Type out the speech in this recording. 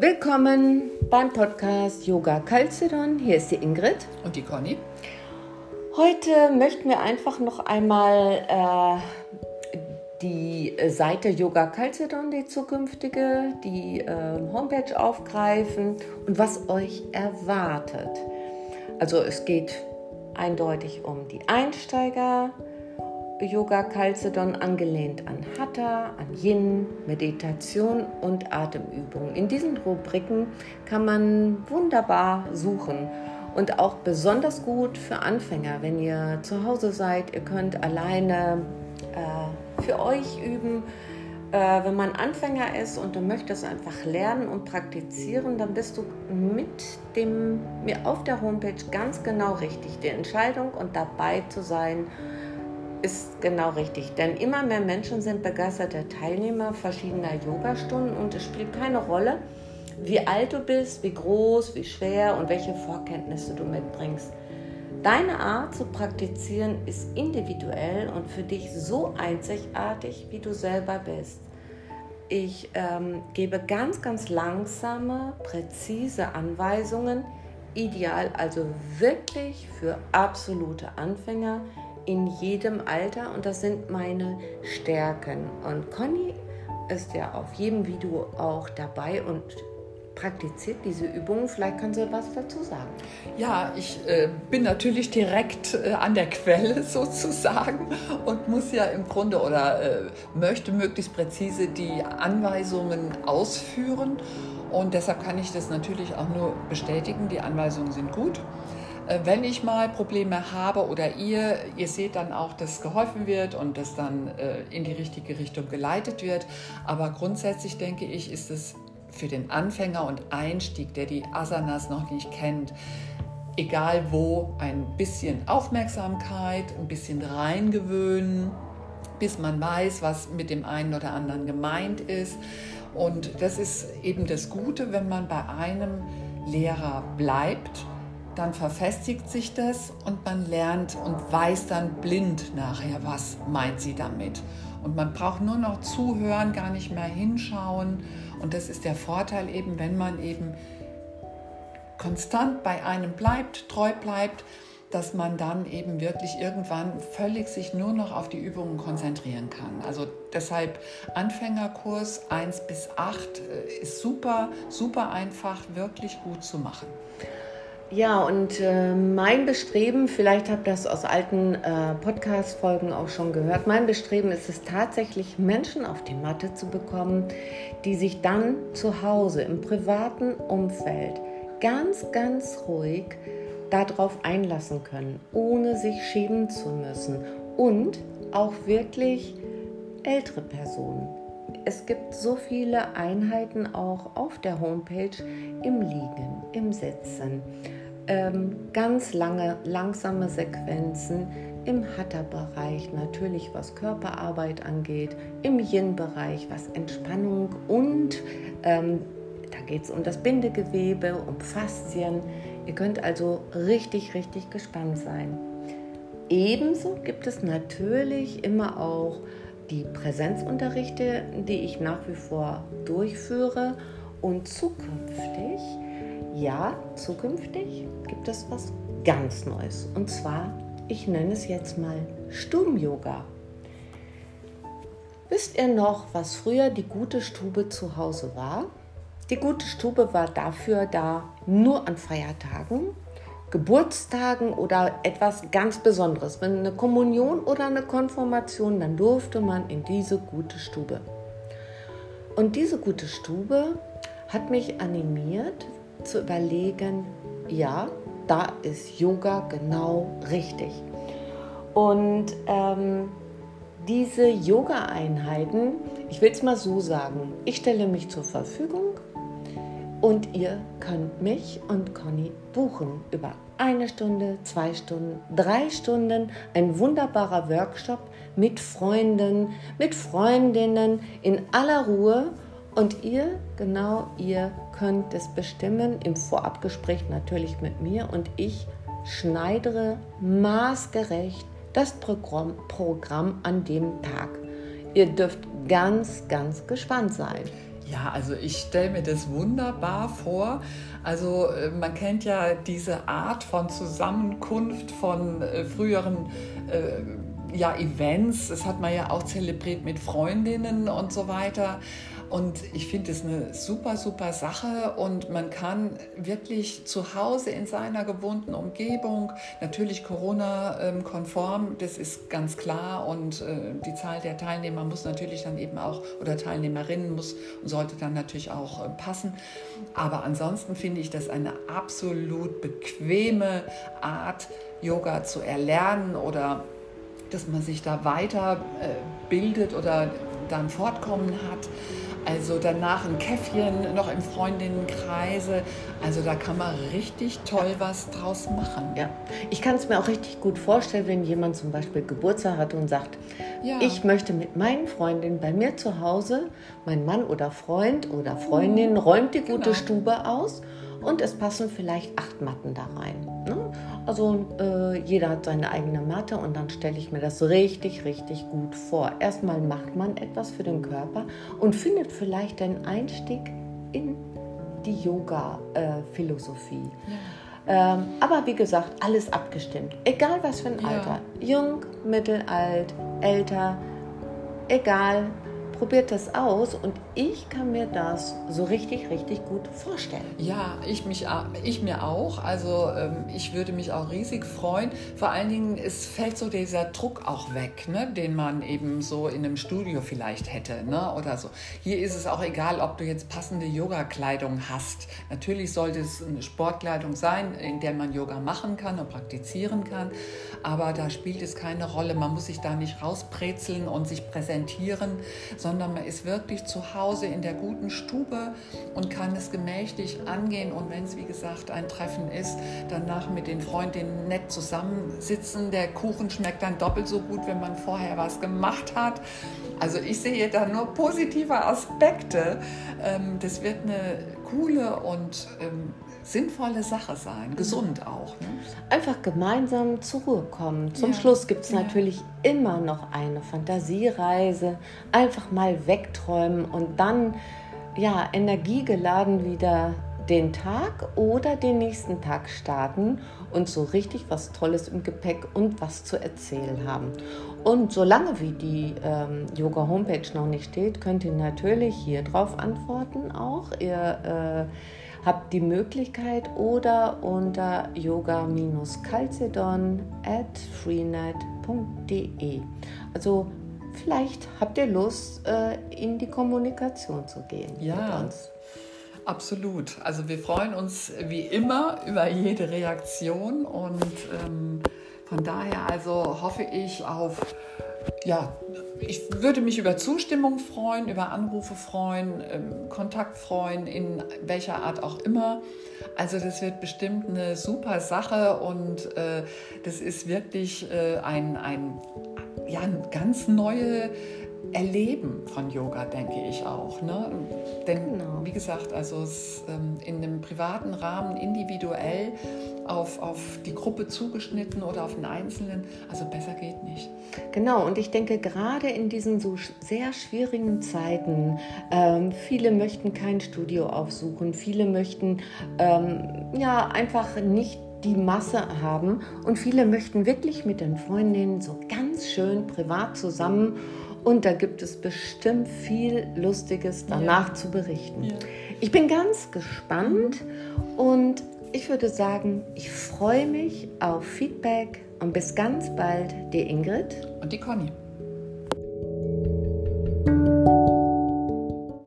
Willkommen beim Podcast Yoga Calcedon. Hier ist die Ingrid. Und die Conny. Heute möchten wir einfach noch einmal äh, die Seite Yoga Calcedon, die zukünftige, die äh, Homepage aufgreifen und was euch erwartet. Also es geht eindeutig um die Einsteiger, Yoga Calcedon angelehnt an Hatha, an Yin, Meditation und Atemübungen. In diesen Rubriken kann man wunderbar suchen und auch besonders gut für Anfänger, wenn ihr zu Hause seid. Ihr könnt alleine äh, für euch üben. Äh, wenn man Anfänger ist und du möchtest einfach lernen und praktizieren, dann bist du mit dem mir auf der Homepage ganz genau richtig. Die Entscheidung und dabei zu sein ist genau richtig, denn immer mehr Menschen sind begeisterte Teilnehmer verschiedener Yogastunden und es spielt keine Rolle, wie alt du bist, wie groß, wie schwer und welche Vorkenntnisse du mitbringst. Deine Art zu praktizieren ist individuell und für dich so einzigartig, wie du selber bist. Ich ähm, gebe ganz, ganz langsame, präzise Anweisungen, ideal also wirklich für absolute Anfänger, in jedem Alter und das sind meine Stärken. Und Conny ist ja auf jedem Video auch dabei und praktiziert diese Übungen. Vielleicht kann sie was dazu sagen. Ja, ich äh, bin natürlich direkt äh, an der Quelle sozusagen und muss ja im Grunde oder äh, möchte möglichst präzise die Anweisungen ausführen. Und deshalb kann ich das natürlich auch nur bestätigen. Die Anweisungen sind gut. Äh, wenn ich mal Probleme habe oder ihr, ihr seht dann auch, dass geholfen wird und dass dann äh, in die richtige Richtung geleitet wird. Aber grundsätzlich denke ich, ist es für den Anfänger und Einstieg, der die Asanas noch nicht kennt, egal wo, ein bisschen Aufmerksamkeit, ein bisschen reingewöhnen, bis man weiß, was mit dem einen oder anderen gemeint ist. Und das ist eben das Gute, wenn man bei einem Lehrer bleibt dann verfestigt sich das und man lernt und weiß dann blind nachher, was meint sie damit. Und man braucht nur noch zuhören, gar nicht mehr hinschauen. Und das ist der Vorteil eben, wenn man eben konstant bei einem bleibt, treu bleibt, dass man dann eben wirklich irgendwann völlig sich nur noch auf die Übungen konzentrieren kann. Also deshalb Anfängerkurs 1 bis 8 äh, ist super, super einfach, wirklich gut zu machen. Ja, und äh, mein Bestreben, vielleicht habt ihr das aus alten äh, Podcast-Folgen auch schon gehört, mein Bestreben ist es tatsächlich, Menschen auf die Matte zu bekommen, die sich dann zu Hause im privaten Umfeld ganz, ganz ruhig darauf einlassen können, ohne sich schämen zu müssen. Und auch wirklich ältere Personen. Es gibt so viele Einheiten auch auf der Homepage im Liegen, im Sitzen ganz lange, langsame Sequenzen im Hatha-Bereich, natürlich was Körperarbeit angeht, im Yin-Bereich, was Entspannung und ähm, da geht es um das Bindegewebe, um Faszien. Ihr könnt also richtig, richtig gespannt sein. Ebenso gibt es natürlich immer auch die Präsenzunterrichte, die ich nach wie vor durchführe und zukünftig ja, zukünftig gibt es was ganz Neues. Und zwar, ich nenne es jetzt mal Stuben-Yoga. Wisst ihr noch, was früher die gute Stube zu Hause war? Die gute Stube war dafür da, nur an Feiertagen, Geburtstagen oder etwas ganz Besonderes. Wenn eine Kommunion oder eine Konfirmation, dann durfte man in diese gute Stube. Und diese gute Stube hat mich animiert, zu überlegen, ja, da ist Yoga genau richtig. Und ähm, diese Yoga-Einheiten, ich will es mal so sagen, ich stelle mich zur Verfügung und ihr könnt mich und Conny buchen über eine Stunde, zwei Stunden, drei Stunden, ein wunderbarer Workshop mit Freunden, mit Freundinnen in aller Ruhe und ihr, genau ihr, könnt es bestimmen im Vorabgespräch natürlich mit mir und ich schneidere maßgerecht das Programm, Programm an dem Tag. Ihr dürft ganz, ganz gespannt sein. Ja, also ich stelle mir das wunderbar vor. Also äh, man kennt ja diese Art von Zusammenkunft von äh, früheren äh, ja, Events. Das hat man ja auch zelebriert mit Freundinnen und so weiter. Und ich finde es eine super, super Sache und man kann wirklich zu Hause in seiner gewohnten Umgebung, natürlich Corona-konform, das ist ganz klar und äh, die Zahl der Teilnehmer muss natürlich dann eben auch, oder Teilnehmerinnen muss und sollte dann natürlich auch äh, passen. Aber ansonsten finde ich das eine absolut bequeme Art, Yoga zu erlernen oder dass man sich da weiter äh, bildet oder dann Fortkommen hat. Also danach ein Käffchen noch im Freundinnenkreise. Also da kann man richtig toll was draus machen. Ja, ich kann es mir auch richtig gut vorstellen, wenn jemand zum Beispiel Geburtstag hat und sagt, ja. ich möchte mit meinen Freundinnen bei mir zu Hause, mein Mann oder Freund oder Freundin mhm. räumt die gute genau. Stube aus und es passen vielleicht acht Matten da rein. Ne? Also äh, jeder hat seine eigene Matte und dann stelle ich mir das richtig, richtig gut vor. Erstmal macht man etwas für den Körper und findet vielleicht den Einstieg in die Yoga-Philosophie. Ja. Ähm, aber wie gesagt, alles abgestimmt. Egal was für ein Alter. Ja. Jung, mittelalt, älter, egal probiert das aus und ich kann mir das so richtig, richtig gut vorstellen. Ja, ich, mich, ich mir auch. Also ähm, ich würde mich auch riesig freuen. Vor allen Dingen, es fällt so dieser Druck auch weg, ne, den man eben so in einem Studio vielleicht hätte ne, oder so. Hier ist es auch egal, ob du jetzt passende Yoga-Kleidung hast. Natürlich sollte es eine Sportkleidung sein, in der man Yoga machen kann und praktizieren kann. Aber da spielt es keine Rolle. Man muss sich da nicht rausbrezeln und sich präsentieren, sondern sondern man ist wirklich zu Hause in der guten Stube und kann es gemächlich angehen. Und wenn es, wie gesagt, ein Treffen ist, danach mit den Freundinnen nett zusammensitzen. Der Kuchen schmeckt dann doppelt so gut, wenn man vorher was gemacht hat. Also ich sehe da nur positive Aspekte. Ähm, das wird eine coole und ähm, sinnvolle Sache sein, gesund auch. Ne? Einfach gemeinsam zur Ruhe kommen. Zum ja. Schluss gibt es ja. natürlich immer noch eine Fantasiereise. Einfach mal wegträumen und dann ja energiegeladen wieder den Tag oder den nächsten Tag starten und so richtig was Tolles im Gepäck und was zu erzählen haben. Und solange wie die ähm, Yoga Homepage noch nicht steht, könnt ihr natürlich hier drauf antworten auch. Ihr äh, habt die Möglichkeit oder unter yoga-calcedon at freenet.de. Also vielleicht habt ihr Lust, äh, in die Kommunikation zu gehen ja. mit uns. Absolut. Also wir freuen uns wie immer über jede Reaktion und ähm, von daher also hoffe ich auf ja, ich würde mich über Zustimmung freuen, über Anrufe freuen, ähm, Kontakt freuen, in welcher Art auch immer. Also das wird bestimmt eine super Sache und äh, das ist wirklich äh, ein, ein, ja, eine ganz neue Erleben von Yoga, denke ich auch. Ne? Denn genau. wie gesagt, also es, ähm, in einem privaten Rahmen individuell auf, auf die Gruppe zugeschnitten oder auf den Einzelnen, also besser geht nicht. Genau, und ich denke gerade in diesen so sehr schwierigen Zeiten, ähm, viele möchten kein Studio aufsuchen, viele möchten ähm, ja einfach nicht die Masse haben und viele möchten wirklich mit den Freundinnen so ganz schön privat zusammen und da gibt es bestimmt viel Lustiges danach ja. zu berichten. Ja. Ich bin ganz gespannt und ich würde sagen, ich freue mich auf Feedback und bis ganz bald, die Ingrid und die Conny.